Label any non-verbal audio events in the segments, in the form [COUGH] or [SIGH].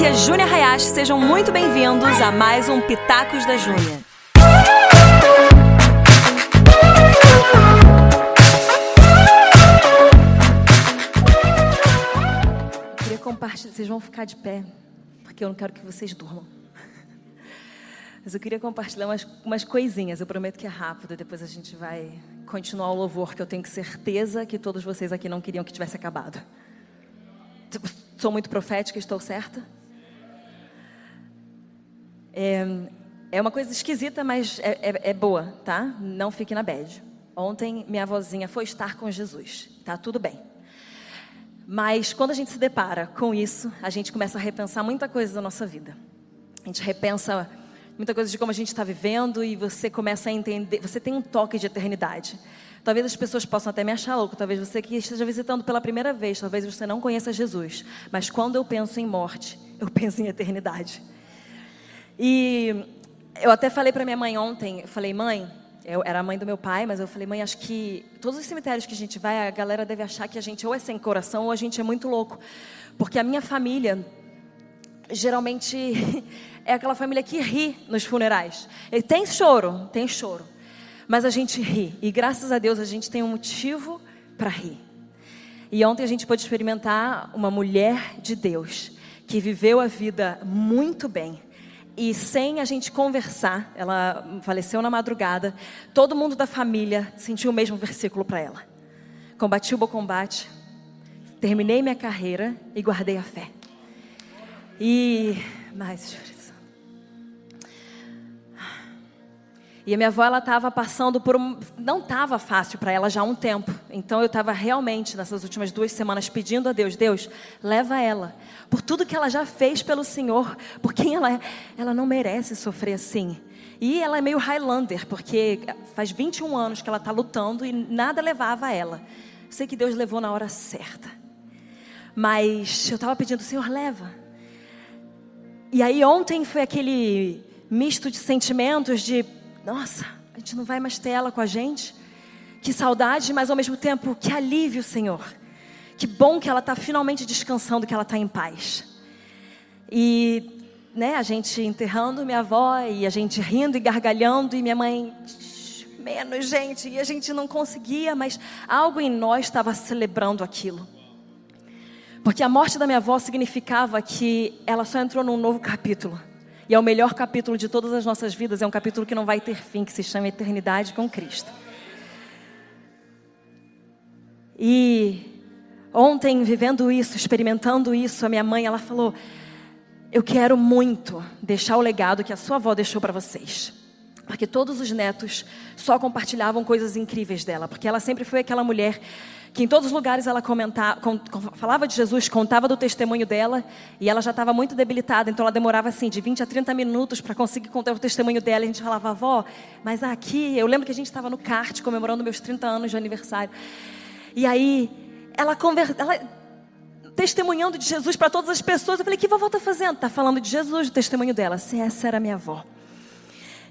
aqui é Júnia Hayashi, sejam muito bem-vindos a mais um Pitacos da Júnia. Eu queria compartilhar, vocês vão ficar de pé, porque eu não quero que vocês durmam. Mas eu queria compartilhar umas, umas coisinhas, eu prometo que é rápido, depois a gente vai continuar o louvor, que eu tenho certeza que todos vocês aqui não queriam que tivesse acabado. Sou muito profética, estou certa? É, é uma coisa esquisita, mas é, é, é, boa, tá? Não fique na bad. Ontem minha avózinha foi estar com Jesus, tá tudo bem. Mas quando a gente se depara com isso, a gente começa a repensar muita coisa da nossa vida. A gente repensa muita coisa de como a gente está vivendo e você começa a entender, você tem um toque de eternidade. Talvez as pessoas possam até me achar louco, talvez você que esteja visitando pela primeira vez, talvez você não conheça Jesus, mas quando eu penso em morte, eu [LAUGHS] penso em eternidade. E eu até falei para minha mãe ontem, falei, mãe, eu era a mãe do meu pai, mas eu falei, mãe, acho que todos os cemitérios que a gente vai, a galera deve achar que a gente ou é sem coração ou a gente é muito louco. Porque a minha família, geralmente, [LAUGHS] é aquela família que ri nos funerais. E tem choro, tem choro. Mas a gente ri. E graças a Deus a gente tem um motivo para rir. E ontem a gente pôde experimentar uma mulher de Deus que viveu a vida muito bem. E sem a gente conversar, ela faleceu na madrugada. Todo mundo da família sentiu o mesmo versículo para ela. Combati o bom combate, terminei minha carreira e guardei a fé. E mais, E a minha avó ela estava passando por um, não estava fácil para ela já há um tempo. Então eu estava realmente nessas últimas duas semanas pedindo a Deus, Deus, leva ela por tudo que ela já fez pelo Senhor, por quem ela é, ela não merece sofrer assim. E ela é meio Highlander, porque faz 21 anos que ela está lutando e nada levava ela. Sei que Deus levou na hora certa. Mas eu estava pedindo, Senhor, leva. E aí ontem foi aquele misto de sentimentos de nossa, a gente não vai mais ter ela com a gente. Que saudade, mas ao mesmo tempo, que alívio, Senhor. Que bom que ela está finalmente descansando, que ela está em paz. E, né, a gente enterrando minha avó, e a gente rindo e gargalhando, e minha mãe, menos gente, e a gente não conseguia, mas algo em nós estava celebrando aquilo. Porque a morte da minha avó significava que ela só entrou num novo capítulo. E é o melhor capítulo de todas as nossas vidas, é um capítulo que não vai ter fim, que se chama Eternidade com Cristo. E ontem, vivendo isso, experimentando isso, a minha mãe, ela falou: Eu quero muito deixar o legado que a sua avó deixou para vocês. Porque todos os netos só compartilhavam coisas incríveis dela. Porque ela sempre foi aquela mulher que em todos os lugares ela comentava, falava de Jesus, contava do testemunho dela, e ela já estava muito debilitada, então ela demorava assim de 20 a 30 minutos para conseguir contar o testemunho dela. E a gente falava, avó, mas aqui, eu lembro que a gente estava no kart comemorando meus 30 anos de aniversário. E aí, ela, testemunhando de Jesus para todas as pessoas. Eu falei, que vovó está fazendo? Está falando de Jesus, o testemunho dela. Se essa era minha avó.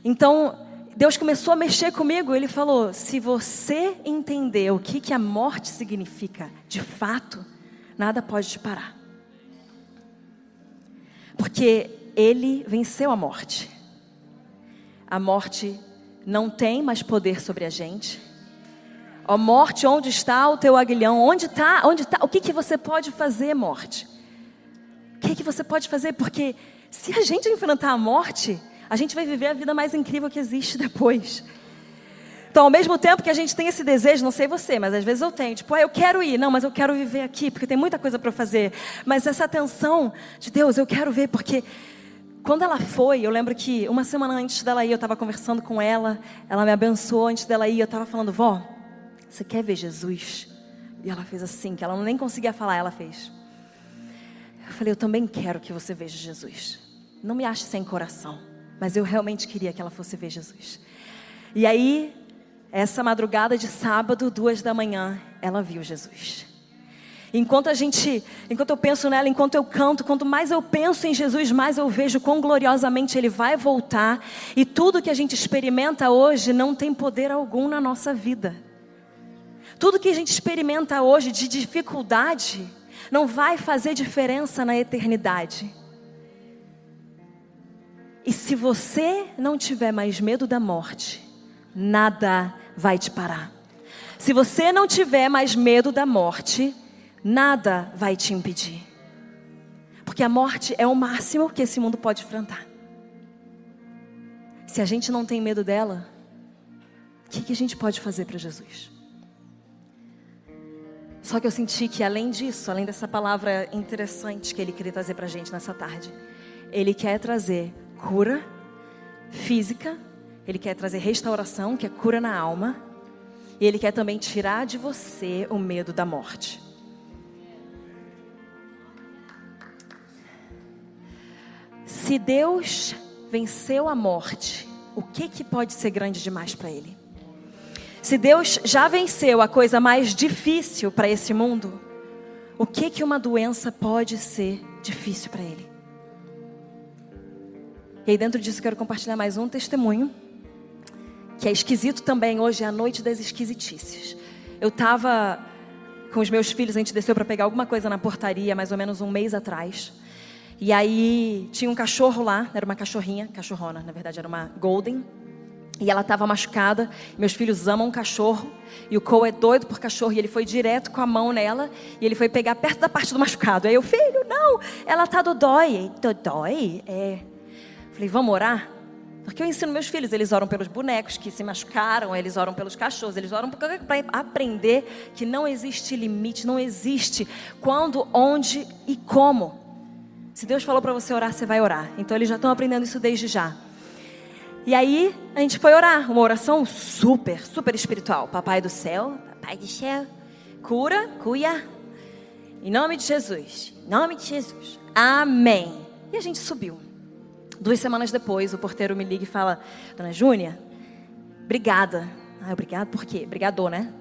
Então, Deus começou a mexer comigo. Ele falou: se você entender o que, que a morte significa de fato, nada pode te parar. Porque Ele venceu a morte. A morte não tem mais poder sobre a gente. Ó morte, onde está o teu aguilhão? Onde está? Onde está? O que, que você pode fazer, morte? O que, que você pode fazer? Porque se a gente enfrentar a morte, a gente vai viver a vida mais incrível que existe [LAUGHS] depois. Então, ao mesmo tempo que a gente tem esse desejo, não sei você, mas às vezes eu tenho, tipo, ah, eu quero ir, não, mas eu quero viver aqui, porque tem muita coisa para fazer. Mas essa atenção de Deus, eu quero ver, porque quando ela foi, eu lembro que uma semana antes dela ir, eu estava conversando com ela, ela me abençoou antes dela ir, eu estava falando, vó, você quer ver Jesus? E ela fez assim, que ela nem conseguia falar, ela fez. Eu falei, eu também quero que você veja Jesus. Não me ache sem coração. Mas eu realmente queria que ela fosse ver Jesus. E aí, essa madrugada de sábado, duas da manhã, ela viu Jesus. Enquanto a gente, enquanto eu penso nela, enquanto eu canto, quanto mais eu penso em Jesus, mais eu vejo quão gloriosamente Ele vai voltar. E tudo que a gente experimenta hoje não tem poder algum na nossa vida. Tudo que a gente experimenta hoje de dificuldade não vai fazer diferença na eternidade. Se você não tiver mais medo da morte, nada vai te parar. Se você não tiver mais medo da morte, nada vai te impedir. Porque a morte é o máximo que esse mundo pode enfrentar. Se a gente não tem medo dela, o que, que a gente pode fazer para Jesus? Só que eu senti que além disso, além dessa palavra interessante que ele queria trazer para a gente nessa tarde, ele quer trazer cura física, ele quer trazer restauração, que é cura na alma, e ele quer também tirar de você o medo da morte. Se Deus venceu a morte, o que, que pode ser grande demais para Ele? Se Deus já venceu a coisa mais difícil para esse mundo, o que que uma doença pode ser difícil para ele? E aí dentro disso eu quero compartilhar mais um testemunho que é esquisito também. Hoje é a noite das esquisitices. Eu estava com os meus filhos, a gente desceu para pegar alguma coisa na portaria, mais ou menos um mês atrás. E aí tinha um cachorro lá, era uma cachorrinha, cachorrona, na verdade era uma golden. E ela estava machucada. Meus filhos amam cachorro. E o Cole é doido por cachorro. E ele foi direto com a mão nela. E ele foi pegar perto da parte do machucado. Aí eu, filho, não, ela tá. Do dói? É. Falei, vamos orar? Porque eu ensino meus filhos, eles oram pelos bonecos que se machucaram, eles oram pelos cachorros, eles oram para aprender que não existe limite, não existe quando, onde e como. Se Deus falou para você orar, você vai orar. Então eles já estão aprendendo isso desde já. E aí a gente foi orar, uma oração super, super espiritual. Papai do céu, Papai do céu, cura, cuia. Em nome de Jesus, em nome de Jesus. Amém. E a gente subiu. Duas semanas depois, o porteiro me liga e fala: Dona Júnia, obrigada. Ah, obrigado por quê? Brigador, né?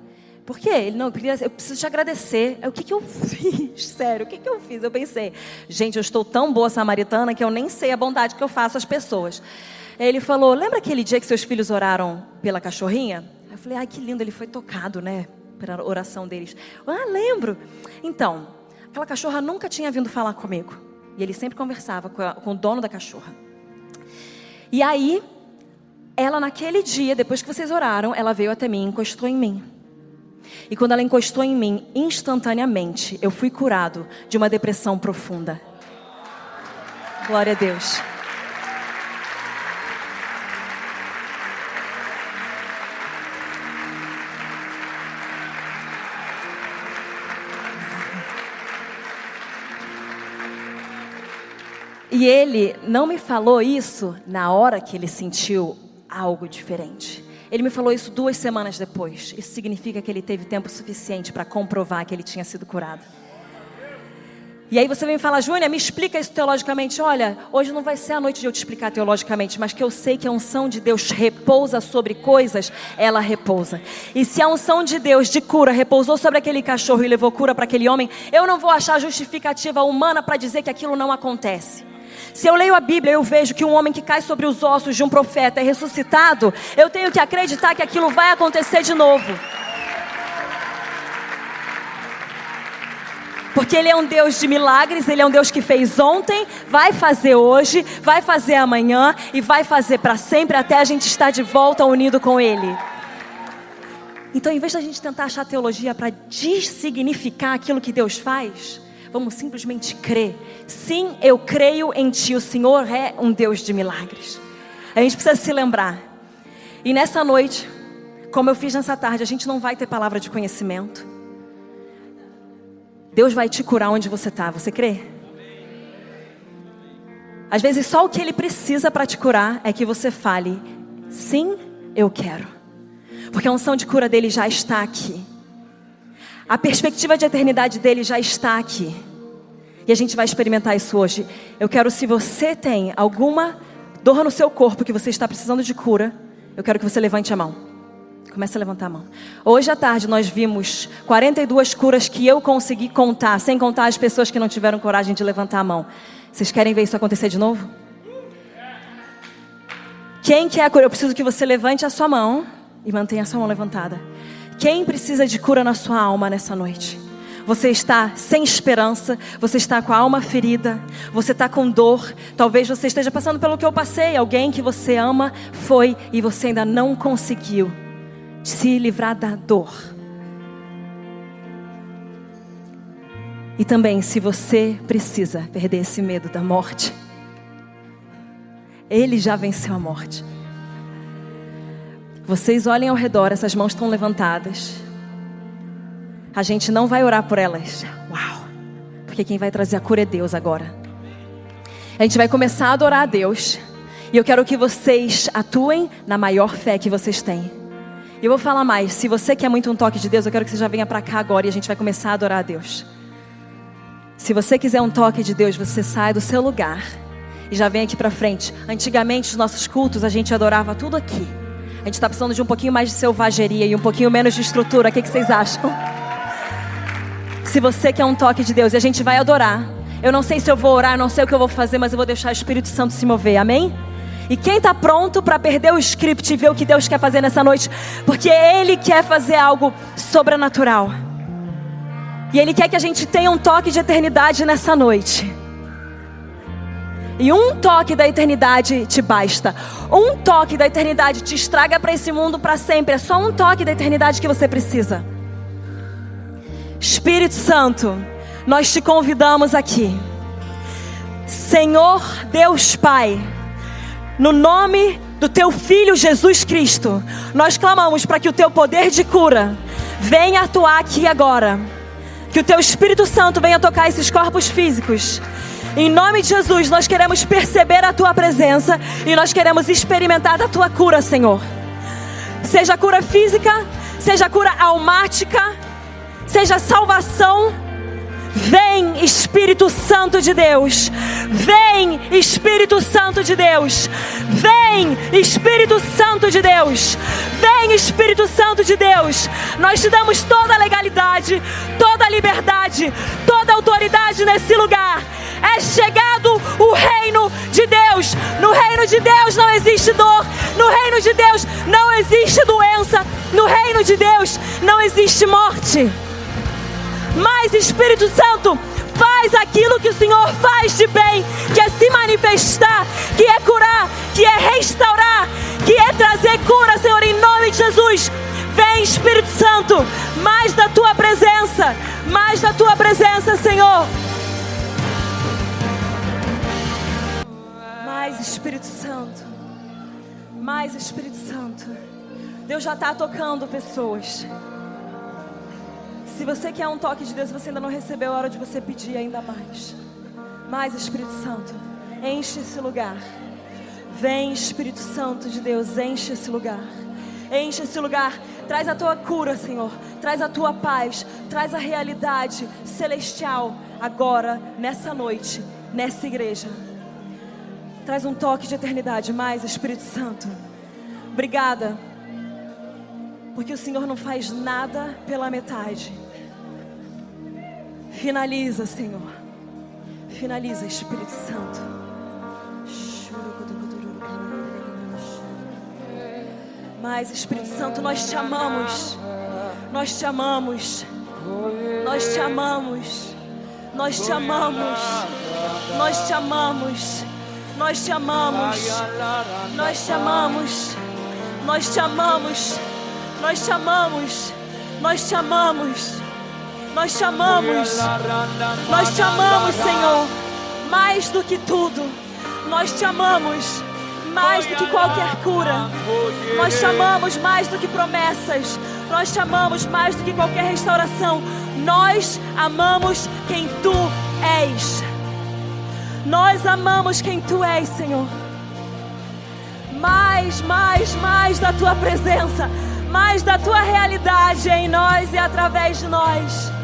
Por quê? Ele, não, eu preciso te agradecer. O que, que eu [LAUGHS] fiz? Sério, o que, que eu fiz? Eu pensei, gente, eu estou tão boa samaritana que eu nem sei a bondade que eu faço às pessoas. Ele falou: Lembra aquele dia que seus filhos oraram pela cachorrinha? Eu falei: Ai, que lindo, ele foi tocado, né? Pela oração deles. Ah, lembro. Então, aquela cachorra nunca tinha vindo falar comigo. E ele sempre conversava com, a, com o dono da cachorra. E aí, ela naquele dia, depois que vocês oraram, ela veio até mim, encostou em mim. E quando ela encostou em mim, instantaneamente eu fui curado de uma depressão profunda. Glória a Deus. E ele não me falou isso na hora que ele sentiu algo diferente. Ele me falou isso duas semanas depois. Isso significa que ele teve tempo suficiente para comprovar que ele tinha sido curado. E aí você vem falar, Júnia, me explica isso teologicamente. Olha, hoje não vai ser a noite de eu te explicar teologicamente, mas que eu sei que a unção de Deus repousa sobre coisas, ela repousa. E se a unção de Deus de cura repousou sobre aquele cachorro e levou cura para aquele homem, eu não vou achar justificativa humana para dizer que aquilo não acontece. Se eu leio a Bíblia, eu vejo que um homem que cai sobre os ossos de um profeta é ressuscitado, eu tenho que acreditar que aquilo vai acontecer de novo. Porque Ele é um Deus de milagres, Ele é um Deus que fez ontem, vai fazer hoje, vai fazer amanhã e vai fazer para sempre até a gente estar de volta unido com Ele. Então, em vez da gente tentar achar teologia para dessignificar aquilo que Deus faz, Vamos simplesmente crer. Sim, eu creio em Ti. O Senhor é um Deus de milagres. A gente precisa se lembrar. E nessa noite, como eu fiz nessa tarde, a gente não vai ter palavra de conhecimento. Deus vai te curar onde você está. Você crê? Às vezes só o que Ele precisa para te curar é que você fale: Sim, eu quero. Porque a unção de cura dele já está aqui. A perspectiva de eternidade dele já está aqui. E a gente vai experimentar isso hoje. Eu quero, se você tem alguma dor no seu corpo que você está precisando de cura, eu quero que você levante a mão. Comece a levantar a mão. Hoje à tarde nós vimos 42 curas que eu consegui contar, sem contar as pessoas que não tiveram coragem de levantar a mão. Vocês querem ver isso acontecer de novo? Quem quer a cura? Eu preciso que você levante a sua mão e mantenha a sua mão levantada. Quem precisa de cura na sua alma nessa noite? você está sem esperança, você está com a alma ferida, você está com dor. Talvez você esteja passando pelo que eu passei. Alguém que você ama foi e você ainda não conseguiu se livrar da dor. E também, se você precisa perder esse medo da morte, Ele já venceu a morte. Vocês olhem ao redor, essas mãos estão levantadas. A gente não vai orar por elas. Uau! Porque quem vai trazer a cura é Deus agora. A gente vai começar a adorar a Deus. E eu quero que vocês atuem na maior fé que vocês têm. E eu vou falar mais. Se você quer muito um toque de Deus, eu quero que você já venha para cá agora e a gente vai começar a adorar a Deus. Se você quiser um toque de Deus, você sai do seu lugar e já vem aqui para frente. Antigamente, os nossos cultos, a gente adorava tudo aqui. Gente está precisando de um pouquinho mais de selvageria e um pouquinho menos de estrutura. O que, que vocês acham? Se você quer um toque de Deus, e a gente vai adorar. Eu não sei se eu vou orar, não sei o que eu vou fazer, mas eu vou deixar o Espírito Santo se mover. Amém? E quem está pronto para perder o script e ver o que Deus quer fazer nessa noite? Porque Ele quer fazer algo sobrenatural. E Ele quer que a gente tenha um toque de eternidade nessa noite. E um toque da eternidade te basta. Um toque da eternidade te estraga para esse mundo para sempre. É só um toque da eternidade que você precisa. Espírito Santo, nós te convidamos aqui. Senhor Deus Pai, no nome do teu filho Jesus Cristo, nós clamamos para que o teu poder de cura venha atuar aqui agora. Que o teu Espírito Santo venha tocar esses corpos físicos. Em nome de Jesus, nós queremos perceber a tua presença e nós queremos experimentar a tua cura, Senhor. Seja cura física, seja cura almática, seja salvação. Vem Espírito Santo de Deus, vem Espírito Santo de Deus, vem Espírito Santo de Deus, vem Espírito Santo de Deus. Nós te damos toda a legalidade, toda a liberdade, toda a autoridade nesse lugar. É chegado o reino de Deus. No reino de Deus não existe dor, no reino de Deus não existe doença, no reino de Deus não existe morte. Mas Espírito Santo, faz aquilo que o Senhor faz de bem, que é se manifestar, que é curar, que é restaurar, que é trazer cura, Senhor, em nome de Jesus. Vem, Espírito Santo, mais da tua presença, mais da tua presença, Senhor. Mais Espírito Santo, mais Espírito Santo. Deus já está tocando pessoas. Se você quer um toque de Deus, você ainda não recebeu, é hora de você pedir ainda mais. Mais Espírito Santo, enche esse lugar. Vem Espírito Santo de Deus, enche esse lugar. Enche esse lugar, traz a tua cura, Senhor. Traz a tua paz, traz a realidade celestial agora, nessa noite, nessa igreja. Traz um toque de eternidade, mais Espírito Santo. Obrigada. Porque o Senhor não faz nada pela metade. Finaliza, Senhor. Finaliza, Espírito Santo. Mas, Espírito Santo, nós te amamos. Nós te amamos. Nós te amamos. Nós te amamos. Nós te amamos. Nós te amamos. Nós te amamos. Nós te amamos. Nós te amamos. Nós te amamos. Nós te amamos. Nós te amamos, Senhor. Mais do que tudo. Nós te amamos. Mais do que qualquer cura. Nós te amamos mais do que promessas. Nós te amamos mais do que qualquer restauração. Nós amamos quem tu és. Nós amamos quem tu és, Senhor. Mais, mais, mais da tua presença, mais da tua realidade em nós e através de nós.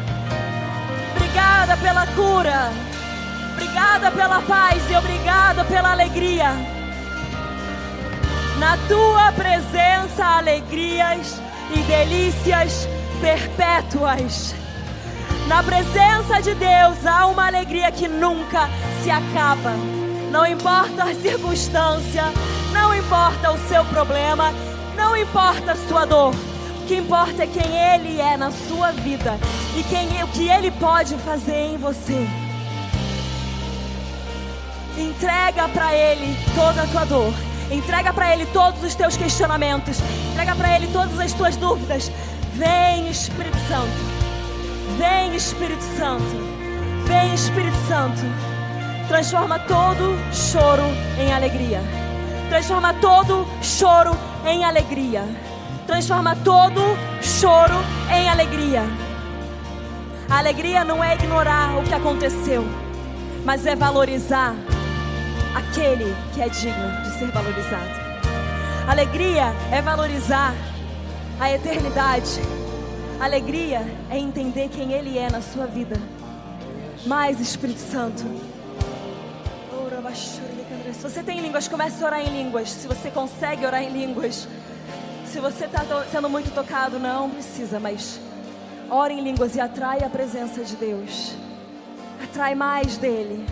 Obrigada pela cura. Obrigada pela paz e obrigada pela alegria. Na tua presença, alegrias e delícias perpétuas. Na presença de Deus há uma alegria que nunca se acaba. Não importa a circunstância, não importa o seu problema, não importa a sua dor. O que importa é quem Ele é na sua vida e quem, o que Ele pode fazer em você. Entrega para Ele toda a tua dor. Entrega para Ele todos os teus questionamentos. Entrega para Ele todas as tuas dúvidas. Vem, Espírito Santo. Vem, Espírito Santo. Vem, Espírito Santo. Transforma todo choro em alegria. Transforma todo choro em alegria. Transforma todo choro em alegria. A alegria não é ignorar o que aconteceu, mas é valorizar aquele que é digno de ser valorizado. Alegria é valorizar a eternidade. Alegria é entender quem Ele é na sua vida. Mais Espírito Santo. Se você tem línguas, comece a orar em línguas. Se você consegue orar em línguas. Se você está sendo muito tocado, não precisa, mas ore em línguas e atrai a presença de Deus. Atrai mais dele.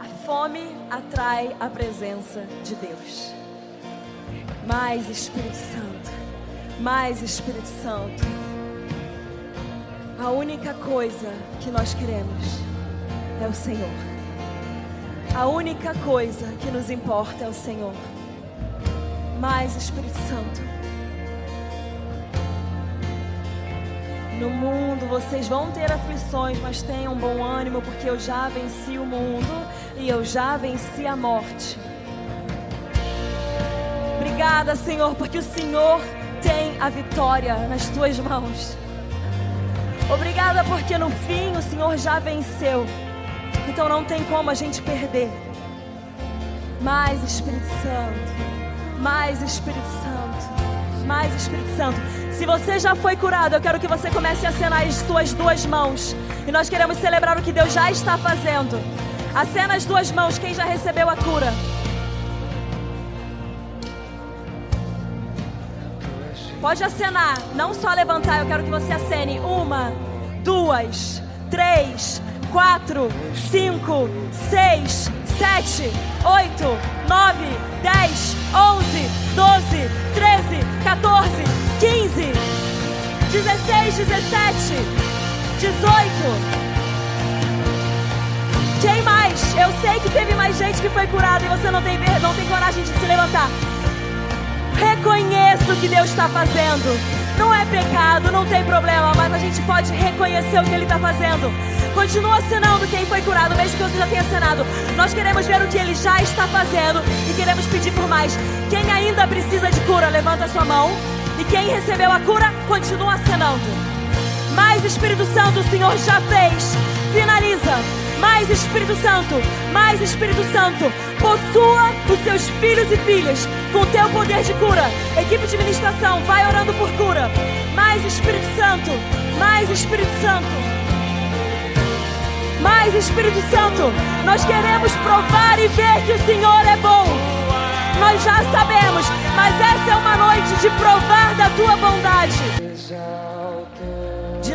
A fome atrai a presença de Deus. Mais Espírito Santo. Mais Espírito Santo. A única coisa que nós queremos é o Senhor. A única coisa que nos importa é o Senhor. Mais Espírito Santo. No mundo vocês vão ter aflições, mas tenham bom ânimo, porque eu já venci o mundo e eu já venci a morte. Obrigada, Senhor, porque o Senhor tem a vitória nas tuas mãos. Obrigada porque no fim o Senhor já venceu. Então não tem como a gente perder. Mais Espírito Santo. Mais Espírito Santo. Mais Espírito Santo. Se você já foi curado, eu quero que você comece a acenar as suas duas mãos. E nós queremos celebrar o que Deus já está fazendo. Acena as duas mãos, quem já recebeu a cura. Pode acenar, não só levantar, eu quero que você acene. Uma, duas, três, quatro, cinco, seis, sete, oito, nove, dez, onze, doze, treze, 14, 15, 16, 17, 18. Quem mais? Eu sei que teve mais gente que foi curada e você não tem, não tem coragem de se levantar. Reconheça o que Deus está fazendo. Não é pecado, não tem problema, mas a gente pode reconhecer o que Ele está fazendo. Continua assinando quem foi curado, mesmo que você já tenha assinado. Nós queremos ver o que Ele já está fazendo e queremos pedir por mais. Quem ainda precisa de cura, levanta a sua mão. E quem recebeu a cura, continua assinando. Mais Espírito Santo, o Senhor já fez. Finaliza. Mais Espírito Santo, mais Espírito Santo, possua os seus filhos e filhas com o teu poder de cura. Equipe de ministração, vai orando por cura. Mais Espírito Santo, mais Espírito Santo. Mais Espírito Santo, nós queremos provar e ver que o Senhor é bom. Nós já sabemos, mas essa é uma noite de provar da tua bondade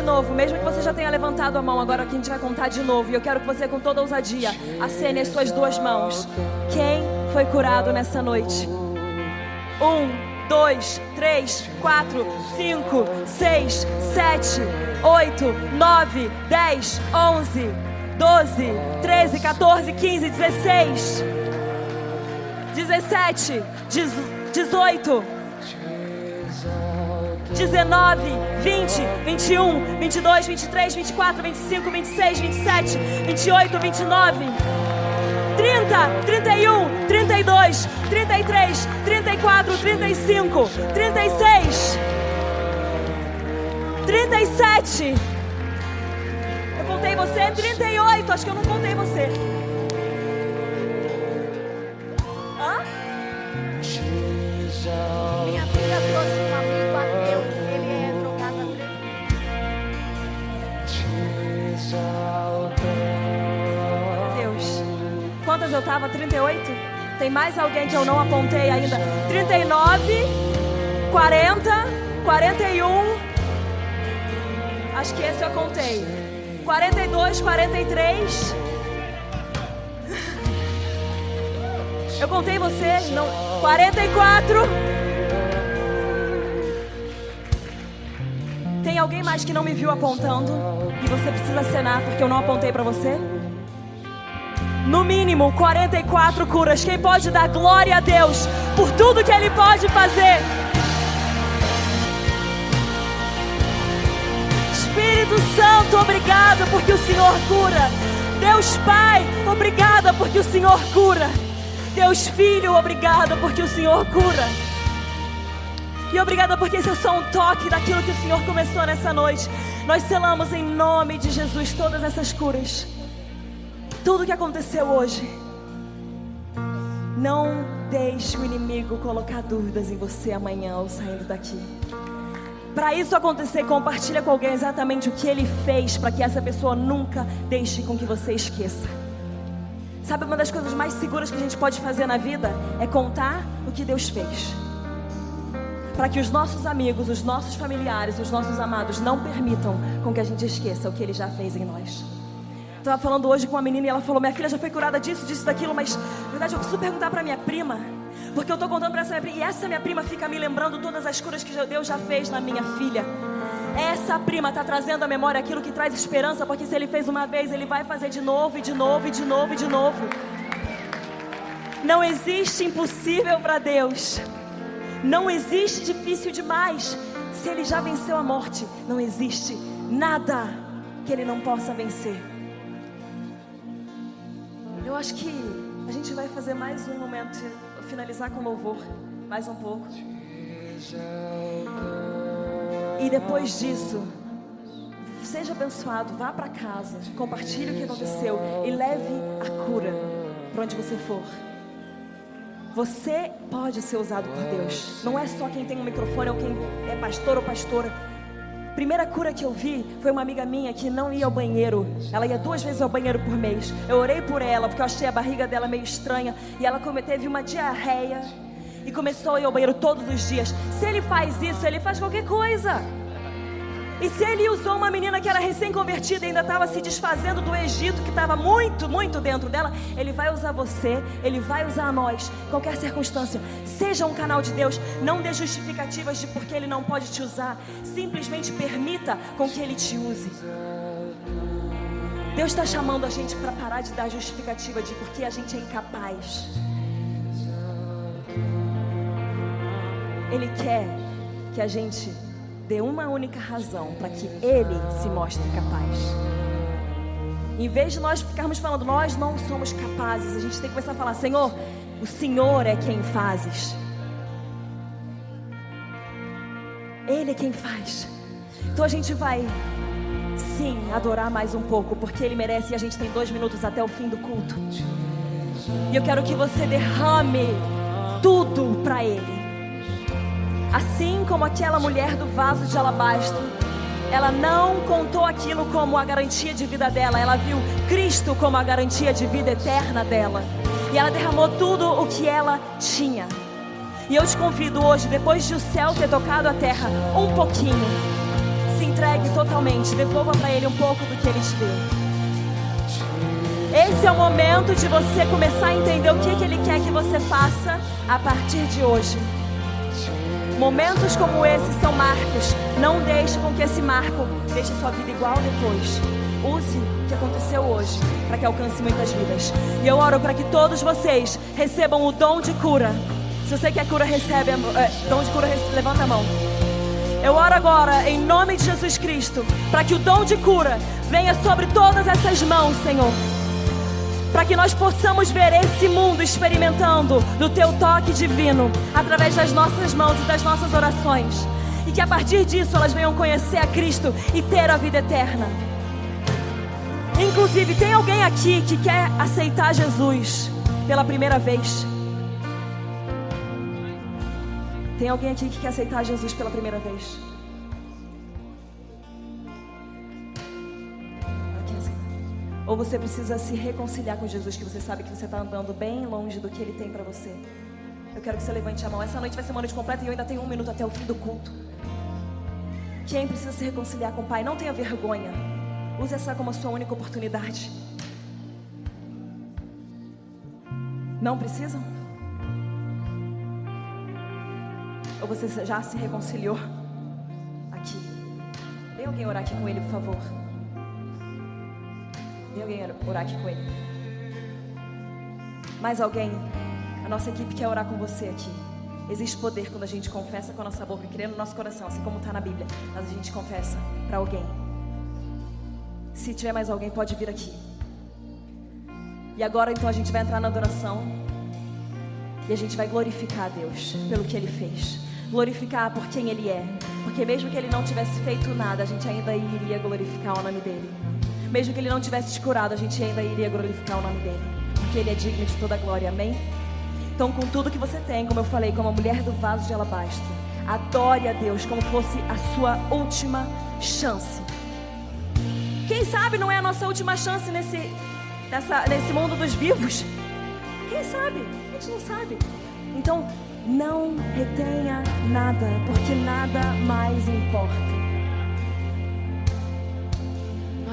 de novo, mesmo que você já tenha levantado a mão, agora aqui a gente vai contar de novo. E eu quero que você, com toda ousadia, acene as suas duas mãos. Quem foi curado nessa noite? Um, dois, três, quatro, cinco, seis, sete, oito, nove, dez, onze, doze, treze, 14, 15, 16, 17, 18. 19, 20, 21, 22, 23, 24, 25, 26, 27, 28, 29, 30, 31, 32, 33, 34, 35, 36, 37. Contei você, 38, acho que eu não contei você. Hã? Minha filha trouxe um amigo ele é Deus. Quantas eu tava? 38? Tem mais alguém que eu não apontei ainda? 39, 40, 41. Acho que esse eu contei. 42, 43. Eu contei você? Não. 44. alguém mais que não me viu apontando e você precisa acenar porque eu não apontei para você? No mínimo 44 curas. Quem pode dar glória a Deus por tudo que Ele pode fazer? Espírito Santo, obrigado porque o Senhor cura. Deus Pai, obrigada porque o Senhor cura. Deus Filho, obrigada porque o Senhor cura. E obrigada porque esse é só um toque daquilo que o Senhor começou nessa noite. Nós selamos em nome de Jesus todas essas curas. Tudo que aconteceu hoje. Não deixe o inimigo colocar dúvidas em você amanhã ou saindo daqui. Para isso acontecer, compartilha com alguém exatamente o que ele fez para que essa pessoa nunca deixe com que você esqueça. Sabe uma das coisas mais seguras que a gente pode fazer na vida é contar o que Deus fez. Para que os nossos amigos, os nossos familiares, os nossos amados não permitam com que a gente esqueça o que ele já fez em nós. Estava falando hoje com uma menina e ela falou: Minha filha já foi curada disso, disso, daquilo, mas na verdade eu preciso perguntar para minha prima. Porque eu estou contando para essa minha prima. E essa minha prima fica me lembrando todas as curas que Deus já fez na minha filha. Essa prima está trazendo à memória aquilo que traz esperança, porque se ele fez uma vez, ele vai fazer de novo, e de novo, e de novo, e de novo. Não existe impossível para Deus. Não existe difícil demais. Se ele já venceu a morte, não existe nada que ele não possa vencer. Eu acho que a gente vai fazer mais um momento, finalizar com louvor, mais um pouco. E depois disso, seja abençoado, vá para casa, compartilhe o que aconteceu e leve a cura para onde você for. Você pode ser usado por Deus. Não é só quem tem um microfone ou quem é pastor ou pastora Primeira cura que eu vi foi uma amiga minha que não ia ao banheiro. Ela ia duas vezes ao banheiro por mês. Eu orei por ela porque eu achei a barriga dela meio estranha e ela teve uma diarreia e começou a ir ao banheiro todos os dias. Se ele faz isso, ele faz qualquer coisa. E se ele usou uma menina que era recém-convertida e ainda estava se desfazendo do Egito, que estava muito, muito dentro dela, ele vai usar você, ele vai usar nós, qualquer circunstância. Seja um canal de Deus, não dê justificativas de porque ele não pode te usar. Simplesmente permita com que ele te use. Deus está chamando a gente para parar de dar justificativa de porque a gente é incapaz. Ele quer que a gente dê uma única razão para que Ele se mostre capaz. Em vez de nós ficarmos falando, nós não somos capazes, a gente tem que começar a falar, Senhor, o Senhor é quem fazes. Ele é quem faz. Então a gente vai, sim, adorar mais um pouco, porque Ele merece e a gente tem dois minutos até o fim do culto. E eu quero que você derrame tudo para Ele. Assim como aquela mulher do vaso de alabastro, ela não contou aquilo como a garantia de vida dela, ela viu Cristo como a garantia de vida eterna dela. E ela derramou tudo o que ela tinha. E eu te convido hoje, depois de o céu ter tocado a terra um pouquinho, se entregue totalmente, devolva para Ele um pouco do que Ele te deu. Esse é o momento de você começar a entender o que, que Ele quer que você faça a partir de hoje. Momentos como esse são marcos. Não deixe com que esse marco deixe sua vida igual depois. Use o que aconteceu hoje para que alcance muitas vidas. E eu oro para que todos vocês recebam o dom de cura. Se você quer cura, recebe. É, dom de cura, levanta a mão. Eu oro agora, em nome de Jesus Cristo, para que o dom de cura venha sobre todas essas mãos, Senhor para que nós possamos ver esse mundo experimentando do teu toque divino através das nossas mãos e das nossas orações. E que a partir disso elas venham conhecer a Cristo e ter a vida eterna. Inclusive, tem alguém aqui que quer aceitar Jesus pela primeira vez? Tem alguém aqui que quer aceitar Jesus pela primeira vez? Ou você precisa se reconciliar com Jesus, que você sabe que você está andando bem longe do que Ele tem para você. Eu quero que você levante a mão. Essa noite vai ser uma noite completa e eu ainda tenho um minuto até o fim do culto. Quem precisa se reconciliar com o Pai, não tenha vergonha. Use essa como a sua única oportunidade. Não precisam? Ou você já se reconciliou aqui? Vem alguém orar aqui com ele, por favor. Vem alguém orar aqui com ele. Mais alguém? A nossa equipe quer orar com você aqui. Existe poder quando a gente confessa com a nossa boca, crê no nosso coração, assim como está na Bíblia. Mas a gente confessa para alguém. Se tiver mais alguém, pode vir aqui. E agora então a gente vai entrar na adoração. E a gente vai glorificar a Deus pelo que Ele fez. Glorificar por quem Ele é. Porque mesmo que Ele não tivesse feito nada, a gente ainda iria glorificar o nome dEle. Mesmo que Ele não tivesse te curado, a gente ainda iria glorificar o nome dEle. Porque Ele é digno de toda glória. Amém? Então, com tudo que você tem, como eu falei, como a mulher do vaso de alabastro, adore a Deus como fosse a sua última chance. Quem sabe não é a nossa última chance nesse nessa, nesse mundo dos vivos? Quem sabe? A gente não sabe. Então, não retenha nada, porque nada mais importa.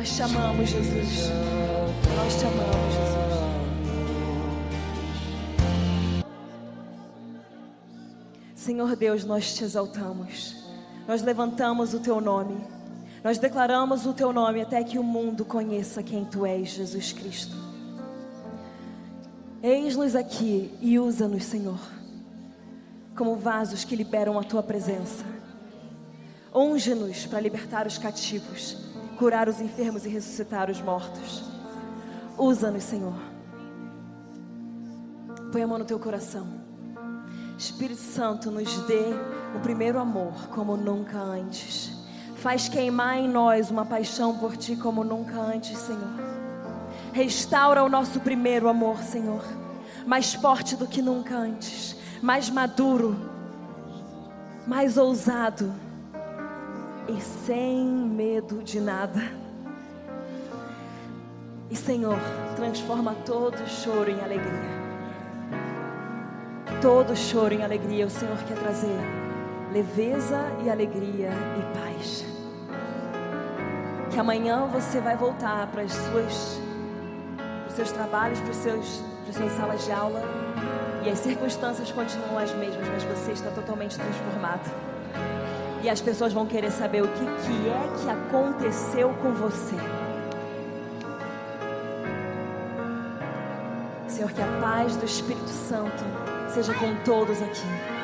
Nós te amamos, Jesus. Nós te amamos, Jesus. Senhor Deus, nós te exaltamos. Nós levantamos o teu nome. Nós declaramos o teu nome até que o mundo conheça quem tu és, Jesus Cristo. Eis-nos aqui e usa-nos, Senhor, como vasos que liberam a tua presença. Unge-nos para libertar os cativos, curar os enfermos e ressuscitar os mortos. Usa-nos, Senhor. Põe a mão no teu coração. Espírito Santo, nos dê o primeiro amor como nunca antes. Faz queimar em nós uma paixão por Ti como nunca antes, Senhor. Restaura o nosso primeiro amor, Senhor. Mais forte do que nunca antes. Mais maduro. Mais ousado. E sem medo de nada. E, Senhor, transforma todo choro em alegria. Todo choro em alegria, o Senhor quer trazer leveza e alegria e paz. Que amanhã você vai voltar para as suas, para os seus trabalhos, para, os seus, para as suas salas de aula e as circunstâncias continuam as mesmas, mas você está totalmente transformado. E as pessoas vão querer saber o que, que é que aconteceu com você. Senhor, que a paz do Espírito Santo seja com todos aqui.